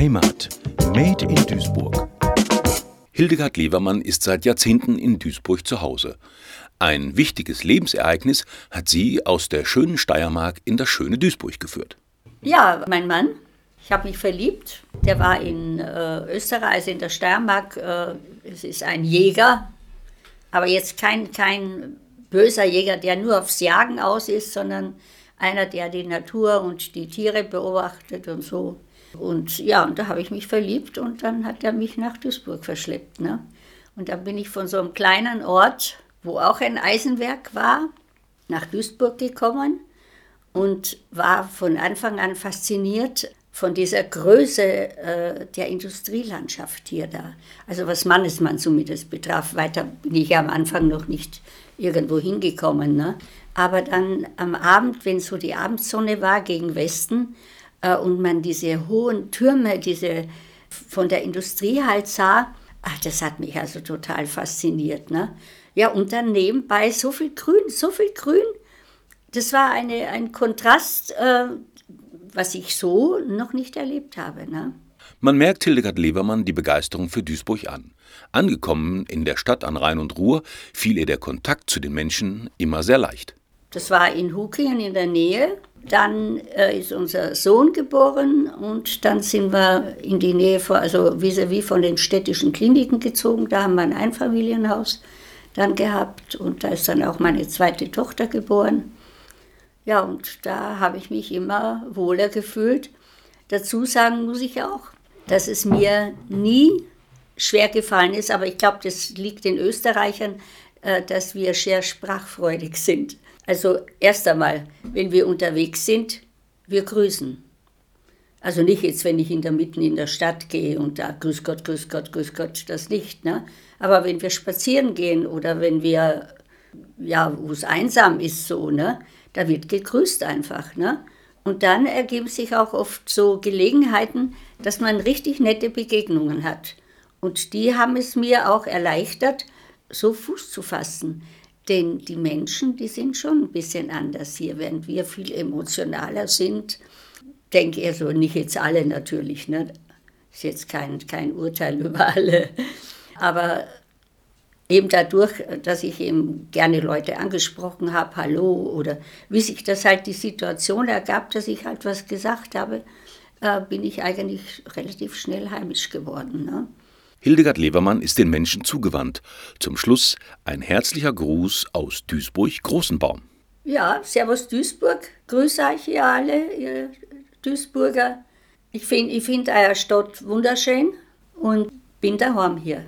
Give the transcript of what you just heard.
Heimat. Made in Duisburg. Hildegard Levermann ist seit Jahrzehnten in Duisburg zu Hause. Ein wichtiges Lebensereignis hat sie aus der schönen Steiermark in das schöne Duisburg geführt. Ja, mein Mann. Ich habe mich verliebt. Der war in äh, Österreich, also in der Steiermark. Äh, es ist ein Jäger, aber jetzt kein, kein böser Jäger, der nur aufs Jagen aus ist, sondern einer, der die Natur und die Tiere beobachtet und so. Und ja, und da habe ich mich verliebt und dann hat er mich nach Duisburg verschleppt. Ne? Und dann bin ich von so einem kleinen Ort, wo auch ein Eisenwerk war, nach Duisburg gekommen und war von Anfang an fasziniert von dieser Größe äh, der Industrielandschaft hier da. Also was Mannesmann zumindest betraf. Weiter bin ich am Anfang noch nicht irgendwo hingekommen. Ne? Aber dann am Abend, wenn so die Abendsonne war gegen Westen und man diese hohen Türme, diese von der Industrie halt sah, ach, das hat mich also total fasziniert. Ne? Ja, und dann nebenbei so viel Grün, so viel Grün. Das war eine, ein Kontrast, äh, was ich so noch nicht erlebt habe. Ne? Man merkt Hildegard Levermann die Begeisterung für Duisburg an. Angekommen in der Stadt an Rhein und Ruhr fiel ihr der Kontakt zu den Menschen immer sehr leicht. Das war in Hukingen in der Nähe. Dann äh, ist unser Sohn geboren und dann sind wir in die Nähe, von, also vis-à-vis -vis von den städtischen Kliniken gezogen. Da haben wir ein Einfamilienhaus dann gehabt und da ist dann auch meine zweite Tochter geboren. Ja, und da habe ich mich immer wohler gefühlt. Dazu sagen muss ich auch, dass es mir nie schwer gefallen ist, aber ich glaube, das liegt den Österreichern, äh, dass wir sehr sprachfreudig sind. Also erst einmal, wenn wir unterwegs sind, wir grüßen. Also nicht jetzt, wenn ich in der Mitten in der Stadt gehe und da Grüß Gott, Grüß Gott, Grüß Gott, das nicht. Ne? Aber wenn wir spazieren gehen oder wenn wir, ja, wo es einsam ist, so, ne, da wird gegrüßt einfach. Ne? Und dann ergeben sich auch oft so Gelegenheiten, dass man richtig nette Begegnungen hat. Und die haben es mir auch erleichtert, so Fuß zu fassen. Denn die Menschen, die sind schon ein bisschen anders hier, während wir viel emotionaler sind. Denke also nicht jetzt alle natürlich, ne? ist jetzt kein, kein Urteil über alle. Aber eben dadurch, dass ich eben gerne Leute angesprochen habe, hallo, oder wie sich das halt die Situation ergab, dass ich halt was gesagt habe, äh, bin ich eigentlich relativ schnell heimisch geworden. Ne? Hildegard Levermann ist den Menschen zugewandt. Zum Schluss ein herzlicher Gruß aus Duisburg-Großenbaum. Ja, Servus Duisburg. Grüße euch ihr alle, ihr Duisburger. Ich finde ich find eure Stadt wunderschön und bin daheim hier.